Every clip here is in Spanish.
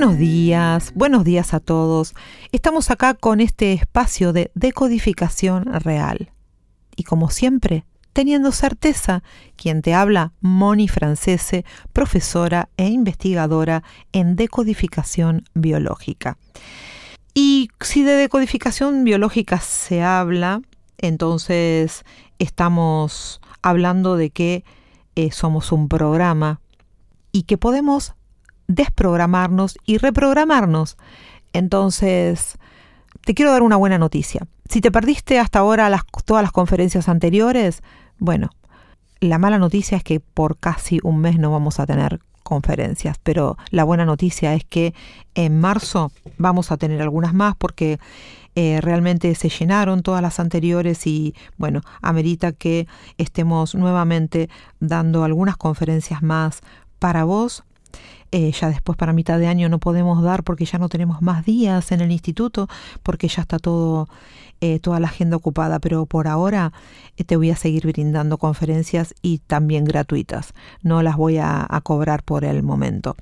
Buenos días, buenos días a todos. Estamos acá con este espacio de decodificación real. Y como siempre, teniendo certeza, quien te habla, Moni Francese, profesora e investigadora en decodificación biológica. Y si de decodificación biológica se habla, entonces estamos hablando de que eh, somos un programa y que podemos desprogramarnos y reprogramarnos. Entonces, te quiero dar una buena noticia. Si te perdiste hasta ahora todas las conferencias anteriores, bueno, la mala noticia es que por casi un mes no vamos a tener conferencias, pero la buena noticia es que en marzo vamos a tener algunas más porque eh, realmente se llenaron todas las anteriores y bueno, amerita que estemos nuevamente dando algunas conferencias más para vos eh, ya después para mitad de año no podemos dar porque ya no tenemos más días en el instituto, porque ya está todo, eh, toda la agenda ocupada, pero por ahora eh, te voy a seguir brindando conferencias y también gratuitas. No las voy a, a cobrar por el momento.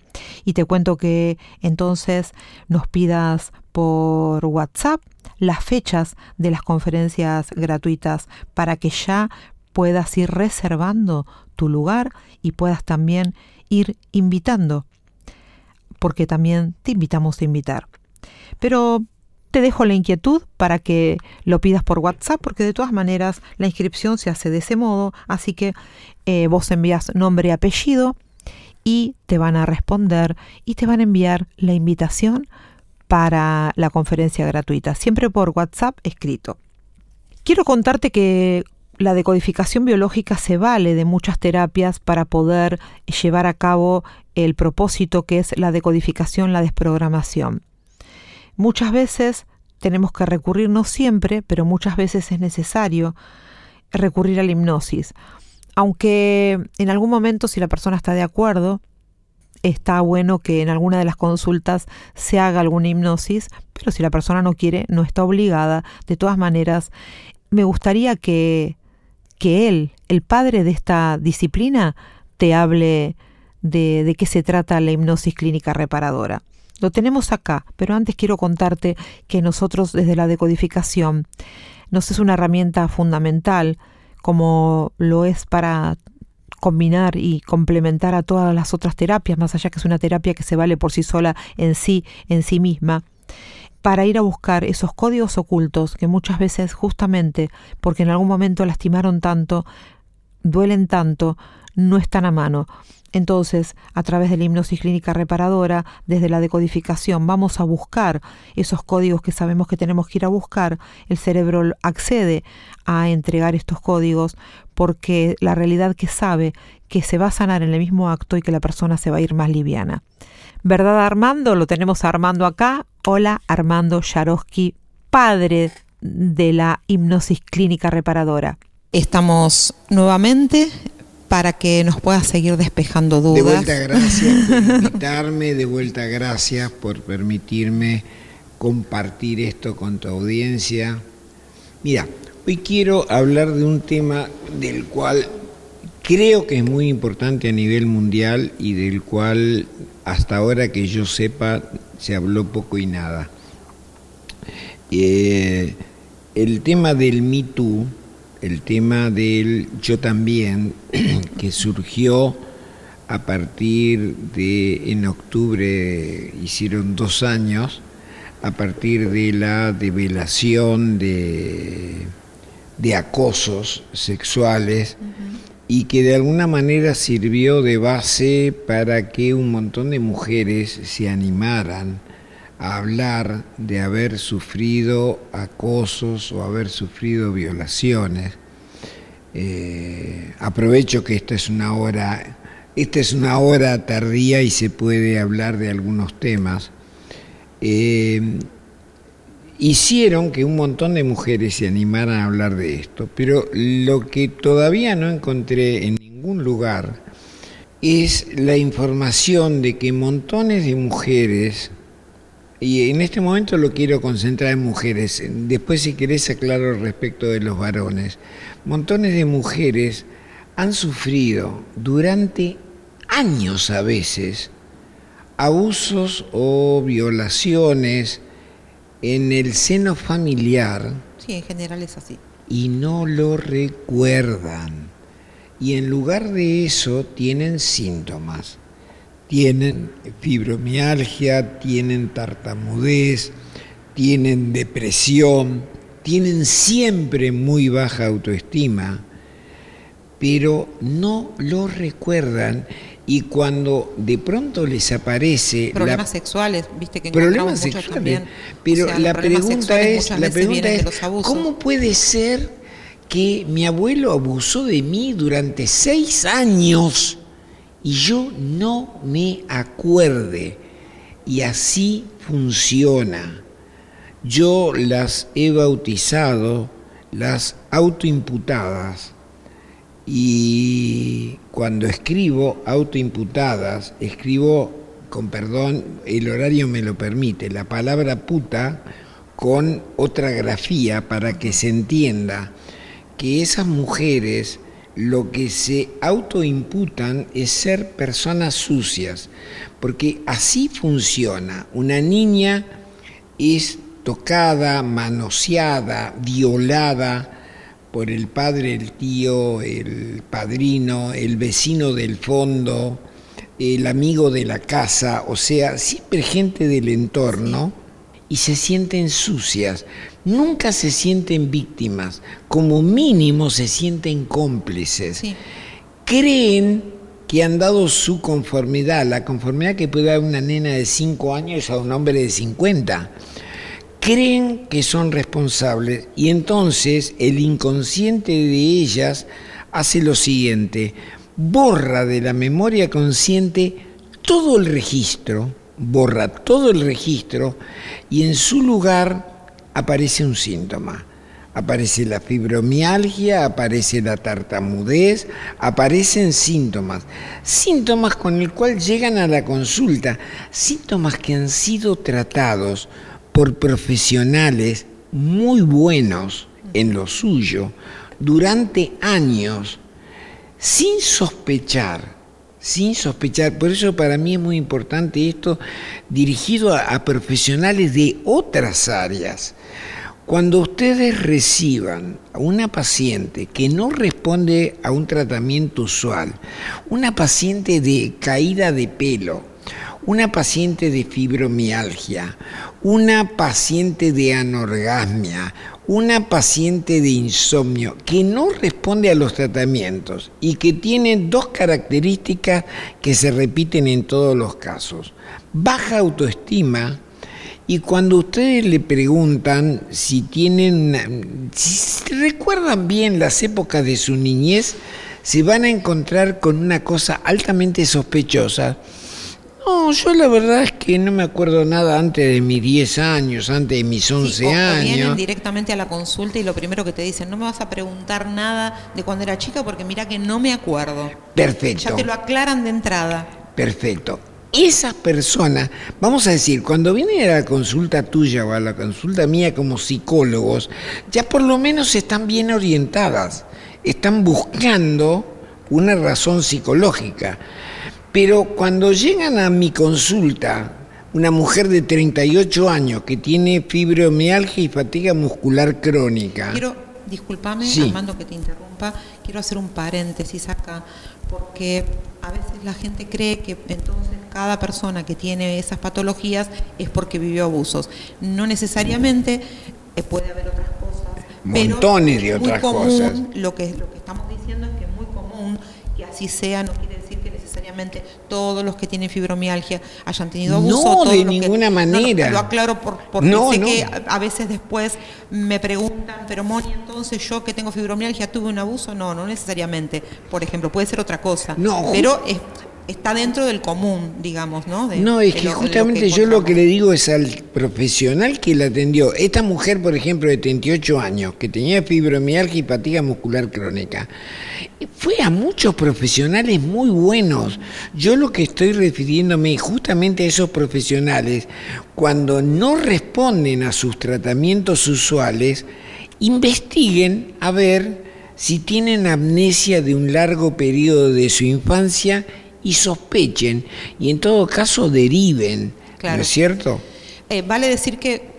Y te cuento que entonces nos pidas por WhatsApp las fechas de las conferencias gratuitas para que ya puedas ir reservando tu lugar y puedas también ir invitando porque también te invitamos a invitar. Pero te dejo la inquietud para que lo pidas por WhatsApp, porque de todas maneras la inscripción se hace de ese modo, así que eh, vos envías nombre y apellido y te van a responder y te van a enviar la invitación para la conferencia gratuita, siempre por WhatsApp escrito. Quiero contarte que la decodificación biológica se vale de muchas terapias para poder llevar a cabo el propósito que es la decodificación, la desprogramación. Muchas veces tenemos que recurrir, no siempre, pero muchas veces es necesario recurrir a la hipnosis. Aunque en algún momento, si la persona está de acuerdo, está bueno que en alguna de las consultas se haga alguna hipnosis, pero si la persona no quiere, no está obligada. De todas maneras, me gustaría que que él, el padre de esta disciplina, te hable de, de qué se trata la hipnosis clínica reparadora. Lo tenemos acá, pero antes quiero contarte que nosotros desde la decodificación nos es una herramienta fundamental como lo es para combinar y complementar a todas las otras terapias, más allá que es una terapia que se vale por sí sola en sí, en sí misma para ir a buscar esos códigos ocultos que muchas veces justamente porque en algún momento lastimaron tanto, duelen tanto, no están a mano. Entonces, a través de la hipnosis clínica reparadora, desde la decodificación, vamos a buscar esos códigos que sabemos que tenemos que ir a buscar. El cerebro accede a entregar estos códigos porque la realidad que sabe que se va a sanar en el mismo acto y que la persona se va a ir más liviana. ¿Verdad Armando? Lo tenemos a Armando acá. Hola Armando Yarosky, padre de la hipnosis clínica reparadora. Estamos nuevamente para que nos pueda seguir despejando dudas. De vuelta, gracias por invitarme, de vuelta, gracias por permitirme compartir esto con tu audiencia. Mira, hoy quiero hablar de un tema del cual creo que es muy importante a nivel mundial y del cual hasta ahora que yo sepa se habló poco y nada. Eh, el tema del Me Too, el tema del yo también, que surgió a partir de, en octubre hicieron dos años, a partir de la develación de, de acosos sexuales y que de alguna manera sirvió de base para que un montón de mujeres se animaran hablar de haber sufrido acosos o haber sufrido violaciones. Eh, aprovecho que esta es una hora, esta es una hora tardía y se puede hablar de algunos temas. Eh, hicieron que un montón de mujeres se animaran a hablar de esto, pero lo que todavía no encontré en ningún lugar es la información de que montones de mujeres, y en este momento lo quiero concentrar en mujeres, después si querés aclaro respecto de los varones, montones de mujeres han sufrido durante años a veces abusos o violaciones en el seno familiar. Sí, en general es así. Y no lo recuerdan. Y en lugar de eso tienen síntomas. Tienen fibromialgia, tienen tartamudez, tienen depresión, tienen siempre muy baja autoestima, pero no lo recuerdan y cuando de pronto les aparece problemas sexuales, viste que problemas sexuales, también. pero la pregunta es, la pregunta es, ¿cómo puede ser que mi abuelo abusó de mí durante seis años y yo no me acuerde? Y así funciona. Yo las he bautizado las autoimputadas y cuando escribo autoimputadas, escribo, con perdón, el horario me lo permite, la palabra puta con otra grafía para que se entienda que esas mujeres lo que se autoimputan es ser personas sucias, porque así funciona. Una niña es tocada, manoseada, violada, por el padre, el tío, el padrino, el vecino del fondo, el amigo de la casa, o sea, siempre gente del entorno, y se sienten sucias. Nunca se sienten víctimas, como mínimo se sienten cómplices. Creen que han dado su conformidad, la conformidad que puede dar una nena de 5 años a un hombre de 50 creen que son responsables y entonces el inconsciente de ellas hace lo siguiente, borra de la memoria consciente todo el registro, borra todo el registro y en su lugar aparece un síntoma. Aparece la fibromialgia, aparece la tartamudez, aparecen síntomas. Síntomas con el cual llegan a la consulta, síntomas que han sido tratados por profesionales muy buenos en lo suyo durante años sin sospechar, sin sospechar. Por eso para mí es muy importante esto dirigido a, profesionales de otras áreas. Cuando ustedes reciban a una paciente que no responde a un tratamiento usual, una paciente de caída de pelo, una paciente de fibromialgia, una paciente de anorgasmia, una paciente de insomnio que no responde a los tratamientos y que tiene dos características que se repiten en todos los casos. Baja autoestima y cuando ustedes le preguntan si tienen, si recuerdan bien las épocas de su niñez, se van a encontrar con una cosa altamente sospechosa no, yo la verdad es que no me acuerdo nada antes de mis 10 años, antes de mis 11 años. vienen directamente a la consulta y lo primero que te dicen, no me vas a preguntar nada de cuando era chica porque mira que no me acuerdo. Perfecto. Ya te lo aclaran de entrada. Perfecto. Esas personas, vamos a decir, cuando vienen a la consulta tuya o a la consulta mía como psicólogos, ya por lo menos están bien orientadas, están buscando una razón psicológica. Pero cuando llegan a mi consulta, una mujer de 38 años que tiene fibromialgia y fatiga muscular crónica. Quiero, discúlpame, Armando, que te interrumpa, quiero hacer un paréntesis acá, porque a veces la gente cree que entonces cada persona que tiene esas patologías es porque vivió abusos. No necesariamente, eh, puede haber otras cosas. Montones de otras cosas. Lo que, lo que estamos diciendo es que es muy común que así sea, no quiere todos los que tienen fibromialgia hayan tenido abuso. No, de ninguna manera. lo aclaro por, porque sé que a veces después me preguntan, pero Moni, entonces yo que tengo fibromialgia tuve un abuso. No, no necesariamente. Por ejemplo, puede ser otra cosa. No. Pero es, está dentro del común, digamos, ¿no? no, es que justamente yo lo que le digo es al profesional que la atendió. Esta mujer, por ejemplo, de 38 años, que tenía fibromialgia y fatiga muscular crónica, fue a muchos profesionales muy buenos. Yo lo que estoy refiriéndome justamente a esos profesionales, cuando no responden a sus tratamientos usuales, investiguen a ver si tienen amnesia de un largo periodo de su infancia y sospechen y en todo caso deriven, ¿no es cierto? Eh, vale decir que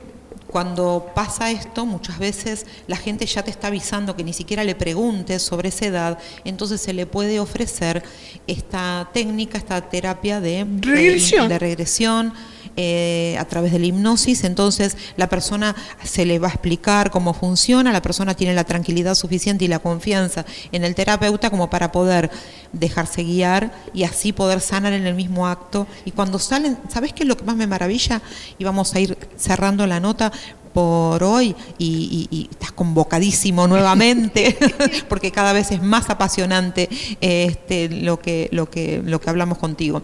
cuando pasa esto, muchas veces la gente ya te está avisando que ni siquiera le preguntes sobre esa edad, entonces se le puede ofrecer esta técnica, esta terapia de regresión. de regresión eh, a través de la hipnosis, entonces la persona se le va a explicar cómo funciona, la persona tiene la tranquilidad suficiente y la confianza en el terapeuta como para poder dejarse guiar y así poder sanar en el mismo acto. Y cuando salen, ¿sabes qué es lo que más me maravilla? Y vamos a ir cerrando la nota, por hoy y, estás convocadísimo nuevamente porque cada vez es más apasionante este, lo, que, lo, que, lo que hablamos contigo.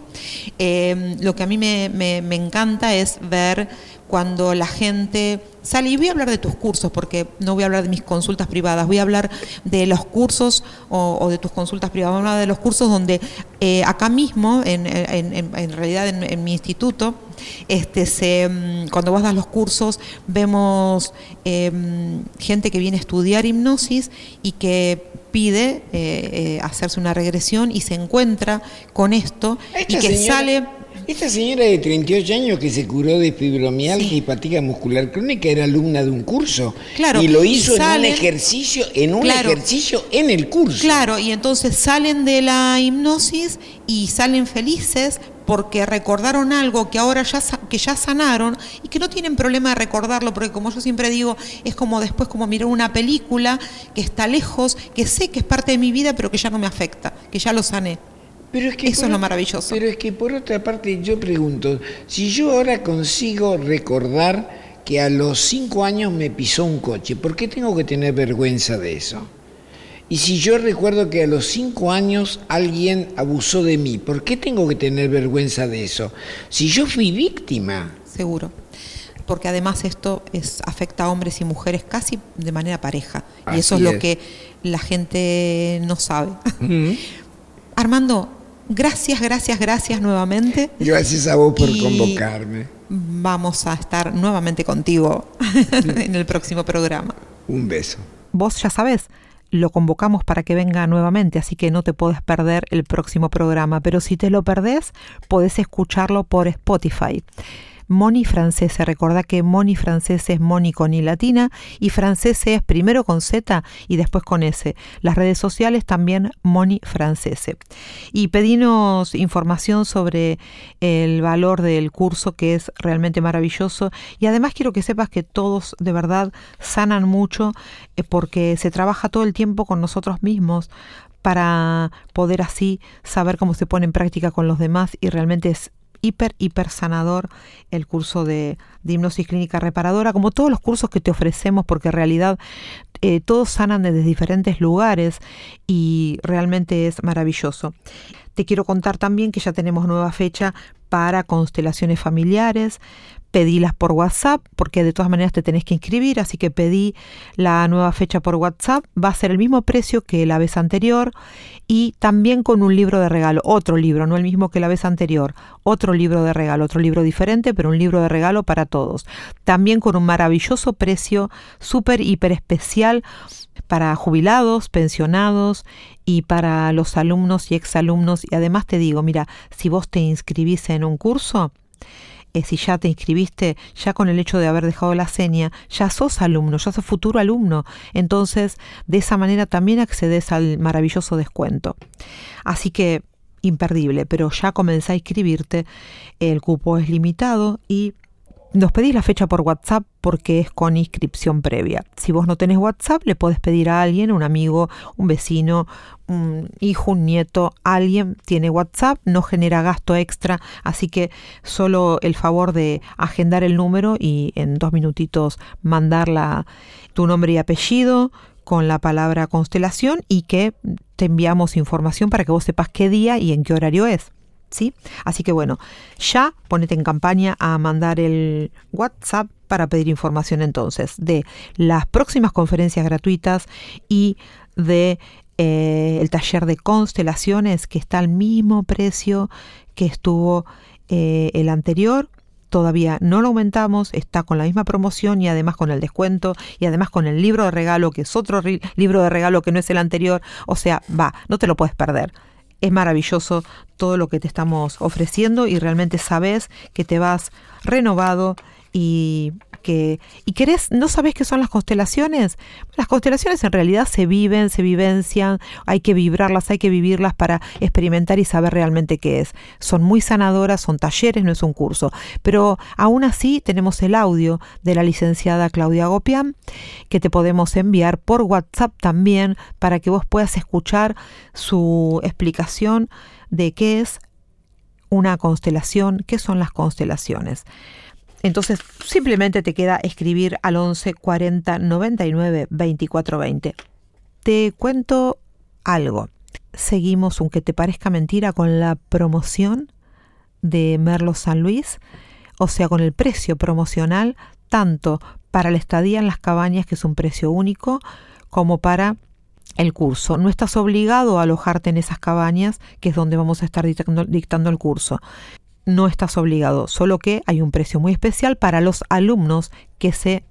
Eh, lo que a mí me, me encanta es ver cuando la gente sale, y voy a hablar de tus cursos, porque no voy a hablar de mis consultas privadas, voy a hablar de los cursos o, de tus consultas privadas, voy a hablar de los cursos donde eh, acá mismo, en, en, realidad en, mi instituto, este, se, mm, cuando vas a los cursos vemos em, gente que viene a estudiar hipnosis y que pide eh, eh, hacerse una regresión y se encuentra con esto y que sale esta señora de 38 años que se curó de fibromialgia y fatiga muscular crónica era alumna de un curso. Claro, y lo hizo en un ejercicio, en un ejercicio en el curso. Claro, y entonces salen de la hipnosis y salen felices porque recordaron algo que ahora ya que ya sanaron y que no tienen problema de recordarlo, porque como yo siempre digo, es como después como mirar una película que está lejos, que sé que es parte de mi vida, pero que ya no me afecta, que ya lo sané. Pero es que Eso es lo maravilloso. Pero es que por otra parte yo pregunto, si yo ahora consigo recordar que a los cinco años me pisó un coche, ¿por qué tengo que tener vergüenza de eso? Y si yo recuerdo que a los cinco años alguien abusó de mí, ¿por qué tengo que tener vergüenza de eso? Si yo fui víctima. Seguro. Porque además esto es, afecta a hombres y mujeres casi de manera pareja. y eso es lo que la gente no sabe. Armando, Gracias, gracias, gracias nuevamente. Gracias a vos por convocarme. Vamos a estar nuevamente contigo en el próximo programa. Un beso. Vos ya sabés, lo convocamos para que venga nuevamente, así que no te puedes perder el próximo programa, pero si te lo perdés, podés escucharlo por Spotify. Moni Francese. Recordá que Moni Francese es Moni con I latina y Francese es primero con Z y después con S. Las redes sociales también Moni Francese. Y pedinos información sobre el valor del curso que es realmente maravilloso y además quiero que sepas que todos de verdad sanan mucho eh, porque se trabaja todo el tiempo con nosotros mismos para poder así saber cómo se pone en práctica con los demás y realmente es hiper, hiper sanador el curso de, hipnosis clínica reparadora, como todos los cursos que te ofrecemos, porque en realidad eh, todos sanan desde diferentes lugares y realmente es maravilloso. Te quiero contar también que ya tenemos nueva fecha para constelaciones familiares, pedilas por WhatsApp, porque de todas maneras te tenés que inscribir, así que pedí la nueva fecha por WhatsApp, va a ser el mismo precio que la vez anterior y también con un libro de regalo, otro libro, no el mismo que la vez anterior, otro libro de regalo, otro libro diferente, pero un libro de regalo para todos. También con un maravilloso precio, súper, hiper especial para jubilados, pensionados y para los alumnos y exalumnos. Y además te digo, mira, si vos te inscribís en un curso, si ya te inscribiste, ya con el hecho de haber dejado la seña, ya sos alumno, ya sos futuro alumno. Entonces, de esa manera también accedes al maravilloso descuento. Así que, imperdible, pero ya comencé a inscribirte, el cupo es limitado y nos pedís la fecha por WhatsApp porque es con inscripción previa. Si vos no tenés WhatsApp, le podés pedir a alguien, un amigo, un vecino, un hijo, un nieto, alguien tiene WhatsApp, no genera gasto extra, así que solo el favor de agendar el número y en dos minutitos mandar tu nombre y apellido con la palabra constelación y que te enviamos información para que vos sepas qué día y en qué horario es. ¿Sí? Así que bueno, ya ponete en campaña a mandar el WhatsApp para pedir información entonces de las próximas conferencias gratuitas y de eh, el taller de constelaciones que está al mismo precio que estuvo eh, el anterior. Todavía no lo aumentamos, está con la misma promoción y además con el descuento y además con el libro de regalo, que es otro libro de regalo que no es el anterior. O sea, va, no te lo puedes perder. Es maravilloso todo lo que te estamos ofreciendo y realmente sabes que te vas renovado y y querés, no sabes qué son las constelaciones. Las constelaciones en realidad se viven, se vivencian, hay que vibrarlas, hay que vivirlas para experimentar y saber realmente qué es. Son muy sanadoras, son talleres, no es un curso. Pero aún así tenemos el audio de la licenciada Claudia Gopián que te podemos enviar por WhatsApp también para que vos puedas escuchar su explicación de qué es una constelación, qué son las constelaciones. Entonces simplemente te queda escribir al 11 40 99 24 20. Te cuento algo. Seguimos, aunque te parezca mentira, con la promoción de Merlo San Luis, o sea, con el precio promocional, tanto para la estadía en las cabañas, que es un precio único, como para el curso. No estás obligado a alojarte en esas cabañas, que es donde vamos a estar dictando, dictando el curso no estás obligado, solo que hay un precio muy especial para los alumnos que se,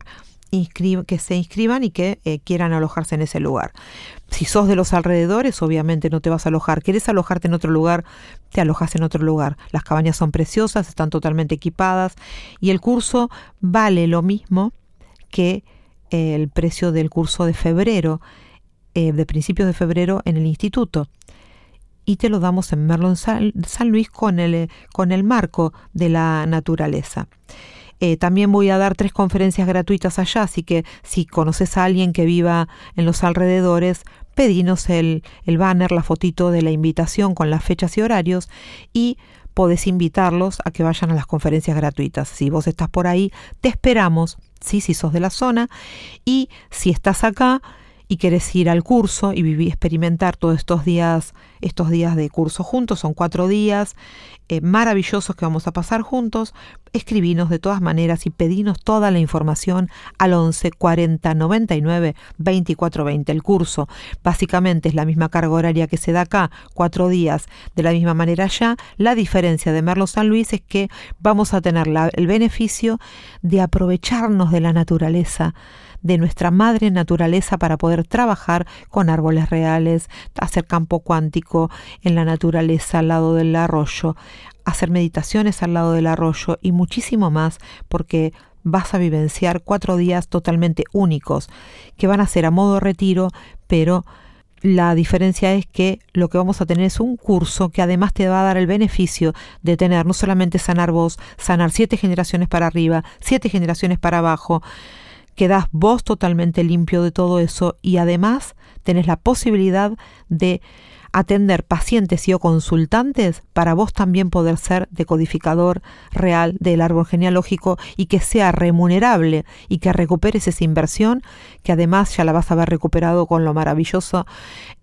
que se inscriban y que eh, quieran alojarse en ese lugar. Si sos de los alrededores, obviamente no te vas a alojar. ¿Quieres alojarte en otro lugar? Te alojas en otro lugar. Las cabañas son preciosas, están totalmente equipadas y el curso vale lo mismo que eh, el precio del curso de febrero, eh, de principios de febrero en el instituto y te lo damos en Merlon San, Luis con el, eh, con el marco de la naturaleza. Eh, también voy a dar tres conferencias gratuitas allá, así que si conoces a alguien que viva en los alrededores, pedinos el, el banner, la fotito de la invitación con las fechas y horarios y podés invitarlos a que vayan a las conferencias gratuitas. Si vos estás por ahí, te esperamos, si sos de la zona, y si estás acá, y quieres ir al curso y vivir, experimentar todos estos días, estos días de curso juntos, son cuatro días eh, maravillosos que vamos a pasar juntos, escribinos de todas maneras y pedinos toda la información al 11 40 99 24 20. El curso básicamente es la misma carga horaria que se da acá, cuatro días de la misma manera allá. La diferencia de Merlo San Luis es que vamos a tener el beneficio de aprovecharnos de la naturaleza de nuestra madre naturaleza para poder trabajar con árboles reales, hacer campo cuántico en la naturaleza al lado del arroyo, hacer meditaciones al lado del arroyo y muchísimo más porque vas a vivenciar cuatro días totalmente únicos que van a ser a modo retiro, pero la diferencia es que lo que vamos a tener es un curso que además te va a dar el beneficio de tener no solamente sanar vos, sanar siete generaciones para arriba, siete generaciones para abajo, quedas vos totalmente limpio de todo eso y además tenés la posibilidad de atender pacientes y o consultantes para vos también poder ser decodificador real del árbol genealógico y que sea remunerable y que recuperes esa inversión que además ya la vas a haber recuperado con lo maravilloso,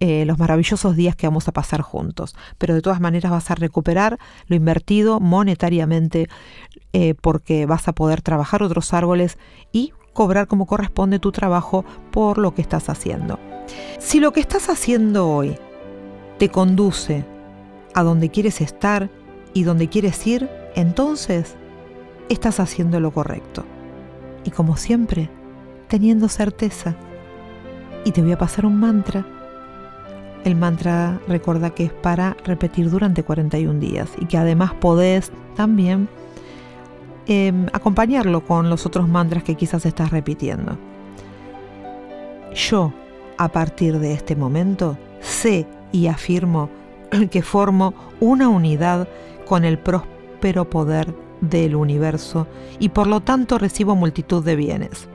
eh, los maravillosos días que vamos a pasar juntos. Pero de todas maneras vas a recuperar lo invertido monetariamente eh, porque vas a poder trabajar otros árboles y cobrar como corresponde tu trabajo por lo que estás haciendo. Si lo que estás haciendo hoy te conduce a donde quieres estar y donde quieres ir, entonces estás haciendo lo correcto. Y como siempre, teniendo certeza. Y te voy a pasar un mantra. El mantra recuerda que es para repetir durante 41 días y que además podés también Em, acompañarlo con los otros mantras que quizás estás repitiendo. Yo, a partir de este momento, sé y afirmo que formo una unidad con el próspero poder del universo y por lo tanto recibo multitud de bienes.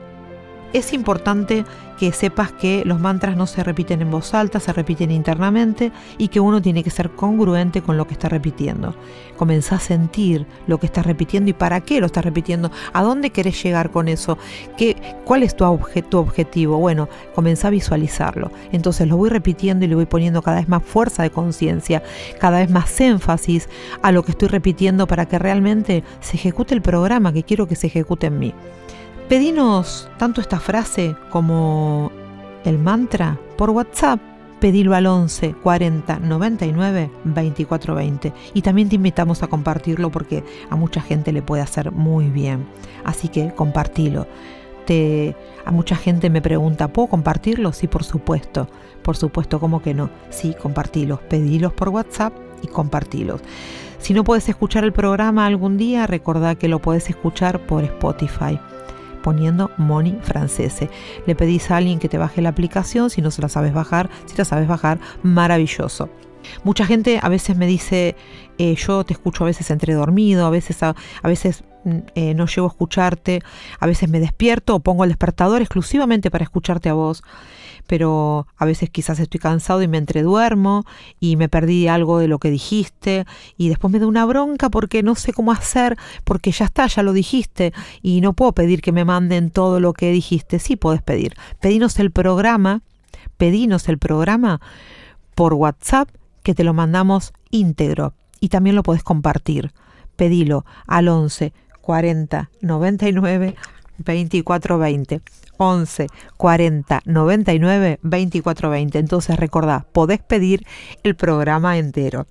es importante que sepas que los mantras no se repiten en voz alta, se repiten internamente y que uno tiene que ser congruente con lo que está repitiendo. Comenzá a sentir lo que estás repitiendo y para qué lo estás repitiendo, a dónde querés llegar con eso, ¿Qué, cuál es tu, objetivo. Bueno, comenzá a visualizarlo. Entonces lo voy repitiendo y le voy poniendo cada vez más fuerza de conciencia, cada vez más énfasis a lo que estoy repitiendo para que realmente se ejecute el programa que quiero que se ejecute en mí. Pedinos tanto esta frase como el mantra por WhatsApp. Pedilo al 11 40 99 24 20. Y también te invitamos a compartirlo porque a mucha gente le puede hacer muy bien. Así que compartilo. A mucha gente me pregunta, ¿puedo compartirlo? Sí, por supuesto. Por supuesto, ¿cómo que no? Sí, compartilos. Pedilos por WhatsApp y compartilos. Si no puedes escuchar el programa algún día, recordá que lo puedes escuchar por Spotify poniendo Money Francese. Le pedís a alguien que te baje la aplicación, si no se la sabes bajar, si la sabes bajar, maravilloso. Mucha gente a veces me dice, eh, yo te escucho a veces entre dormido, a veces, a, veces mm, eh, no llego a escucharte, a veces me despierto o pongo el despertador exclusivamente para escucharte a vos pero a veces quizás estoy cansado y me entreduermo y me perdí algo de lo que dijiste y después me da una bronca porque no sé cómo hacer, porque ya está, ya lo dijiste y no puedo pedir que me manden todo lo que dijiste. Sí puedes pedir. Pedinos el programa, pedinos el programa por WhatsApp que te lo mandamos íntegro y también lo puedes compartir. Pedilo al 11 40 99 2420. 11 40 99 24 20. Entonces recordá, podés pedir el programa entero.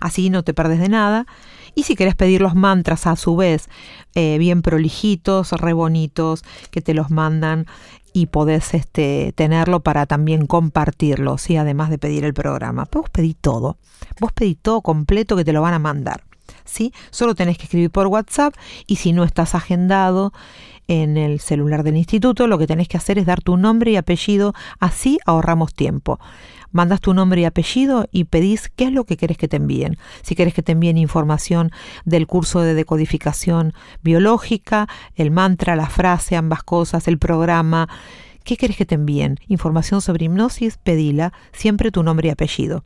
Así no te perdes de nada. Y si querés pedir los mantras a su vez, eh, bien prolijitos, re bonitos, que te los mandan y podés este, tenerlo para también compartirlo, ¿sí? además de pedir el programa. Vos pedí todo, vos pedí todo completo que te lo van a mandar. ¿Sí? Solo tenés que escribir por WhatsApp y si no estás agendado, en el celular del instituto, lo que tenés que hacer es dar tu nombre y apellido, así ahorramos tiempo. Mandas tu nombre y apellido y pedís qué es lo que querés que te envíen. Si querés que te envíen información del curso de decodificación biológica, el mantra, la frase, ambas cosas, el programa, ¿qué querés que te envíen? Información sobre hipnosis, pedila, siempre tu nombre y apellido.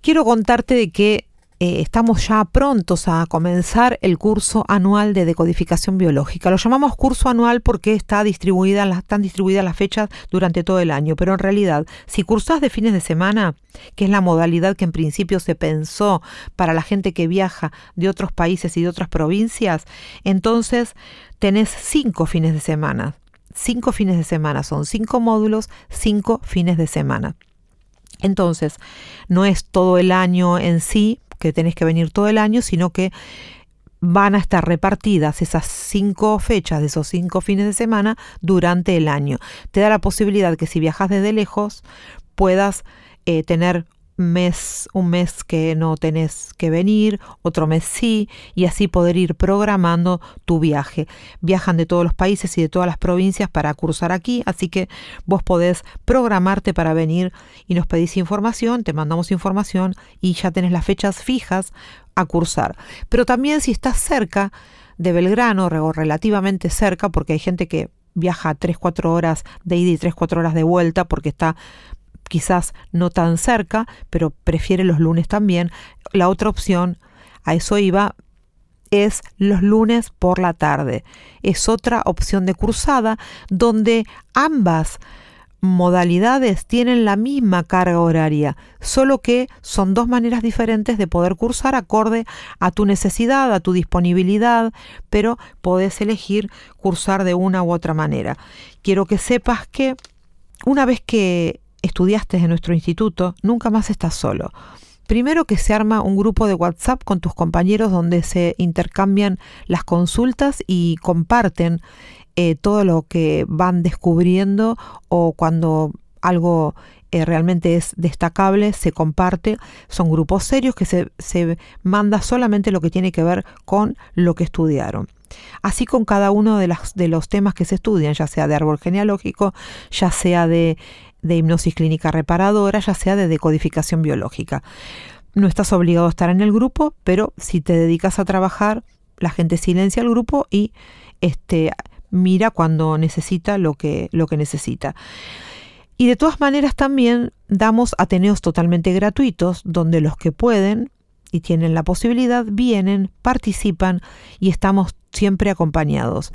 Quiero contarte de que eh, estamos ya prontos a comenzar el curso anual de decodificación biológica. Lo llamamos curso anual porque está distribuida, están distribuidas las fechas durante todo el año, pero en realidad, si cursás de fines de semana, que es la modalidad que en principio se pensó para la gente que viaja de otros países y de otras provincias, entonces tenés cinco fines de semana. Cinco fines de semana, son cinco módulos, cinco fines de semana. Entonces, no es todo el año en sí, que tenés que venir todo el año, sino que van a estar repartidas esas cinco fechas de esos cinco fines de semana durante el año. Te da la posibilidad que si viajas desde lejos puedas eh, tener mes, un mes que no tenés que venir, otro mes sí, y así poder ir programando tu viaje. Viajan de todos los países y de todas las provincias para cursar aquí, así que vos podés programarte para venir y nos pedís información, te mandamos información y ya tenés las fechas fijas a cursar. Pero también si estás cerca de Belgrano, o relativamente cerca, porque hay gente que viaja 3-4 horas de ida y 3-4 horas de vuelta porque está quizás no tan cerca, pero prefiere los lunes también. La otra opción, a eso iba, es los lunes por la tarde. Es otra opción de cursada donde ambas modalidades tienen la misma carga horaria, solo que son dos maneras diferentes de poder cursar acorde a tu necesidad, a tu disponibilidad, pero podés elegir cursar de una u otra manera. Quiero que sepas que una vez que estudiaste en nuestro instituto, nunca más estás solo. Primero que se arma un grupo de WhatsApp con tus compañeros donde se intercambian las consultas y comparten eh, todo lo que van descubriendo o cuando algo eh, realmente es destacable, se comparte. Son grupos serios que se, se manda solamente lo que tiene que ver con lo que estudiaron. Así con cada uno de, las, de los temas que se estudian, ya sea de árbol genealógico, ya sea de de hipnosis clínica reparadora, ya sea de decodificación biológica. No estás obligado a estar en el grupo, pero si te dedicas a trabajar, la gente silencia el grupo y este, mira cuando necesita lo que, lo que necesita. Y de todas maneras también damos ateneos totalmente gratuitos, donde los que pueden y tienen la posibilidad vienen, participan y estamos siempre acompañados.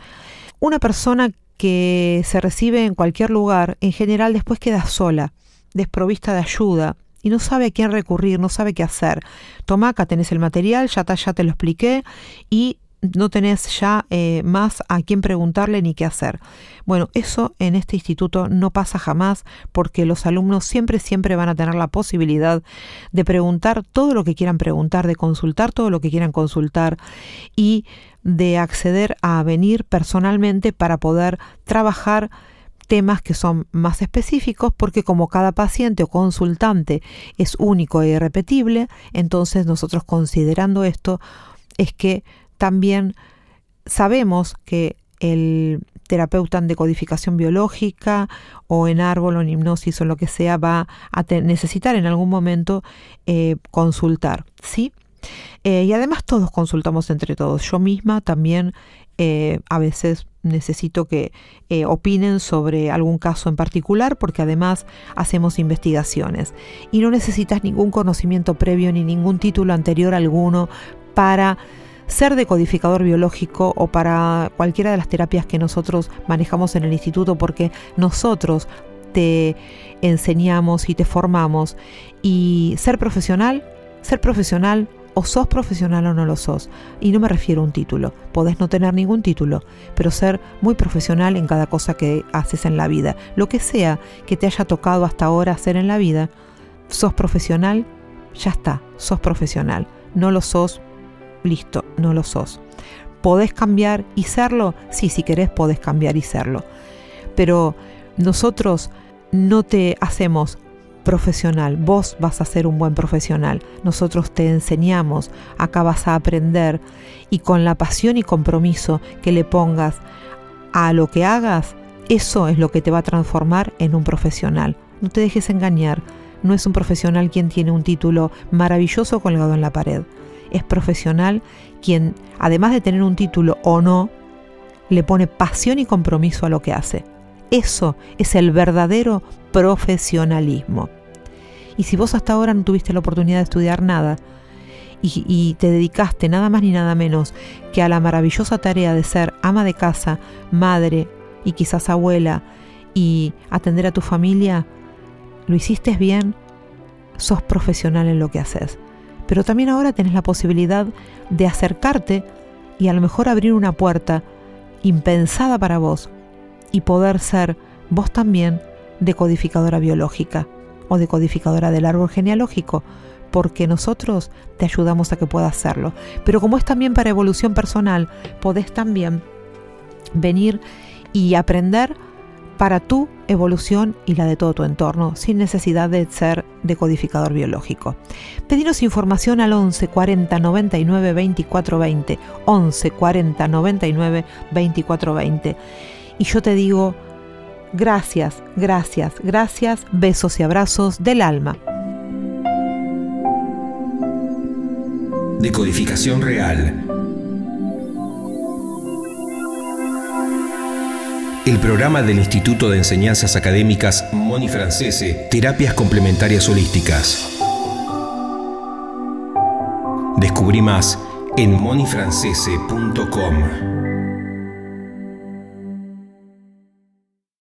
Una persona que se recibe en cualquier lugar, en general después queda sola, desprovista de ayuda, y no sabe a quién recurrir, no sabe qué hacer. Toma, acá tenés el material, ya, ya te lo expliqué, y no tenés ya eh, más a quién preguntarle ni qué hacer. Bueno, eso en este instituto no pasa jamás porque los alumnos siempre, siempre van a tener la posibilidad de preguntar todo lo que quieran preguntar, de consultar todo lo que quieran consultar y de acceder a venir personalmente para poder trabajar temas que son más específicos porque como cada paciente o consultante es único e irrepetible, entonces nosotros considerando esto es que también sabemos que el terapeuta en decodificación biológica o en árbol o en hipnosis o lo que sea va a necesitar en algún momento eh, consultar, ¿sí? Eh, y además todos consultamos entre todos. Yo misma también eh, a veces necesito que opinen sobre algún caso en particular porque además hacemos investigaciones y no necesitas ningún conocimiento previo ni ningún título anterior alguno para ser decodificador biológico o para cualquiera de las terapias que nosotros manejamos en el instituto porque nosotros te enseñamos y te formamos y ser profesional, ser profesional o sos profesional o no lo sos. Y no me refiero a un título, podés no tener ningún título, pero ser muy profesional en cada cosa que haces en la vida. Lo que sea que te haya tocado hasta ahora hacer en la vida, sos profesional, ya está, sos profesional. No lo sos, listo, no lo sos. ¿Podés cambiar y serlo? Sí, si querés podés cambiar y serlo. Pero nosotros no te hacemos profesional, vos vas a ser un buen profesional, nosotros te enseñamos, acá vas a aprender. Y con la pasión y compromiso que le pongas a lo que hagas, eso es lo que te va a transformar en un profesional. No te dejes engañar, no es un profesional quien tiene un título maravilloso colgado en la pared. Es profesional quien, además de tener un título o no, le pone pasión y compromiso a lo que hace. Eso es el verdadero profesionalismo. Y si vos hasta ahora no tuviste la oportunidad de estudiar nada y, te dedicaste nada más ni nada menos que a la maravillosa tarea de ser ama de casa, madre y quizás abuela y atender a tu familia, lo hiciste bien, sos profesional en lo que haces. Pero también ahora tenés la posibilidad de acercarte y a lo mejor abrir una puerta impensada para vos y poder ser vos también decodificadora biológica o decodificadora del árbol genealógico, porque nosotros te ayudamos a que puedas hacerlo. Pero como es también para evolución personal, podés también venir y aprender para tu evolución y la de todo tu entorno, sin necesidad de ser decodificador biológico. Pedinos información al 11 40 99 24 20, 11 40 99 24 20. Y yo te digo, gracias, gracias, gracias, besos y abrazos del alma. Decodificación real el programa del Instituto de Enseñanzas Académicas Moni Francese, Terapias Complementarias Holísticas. Descubrí más en monifrancese.com.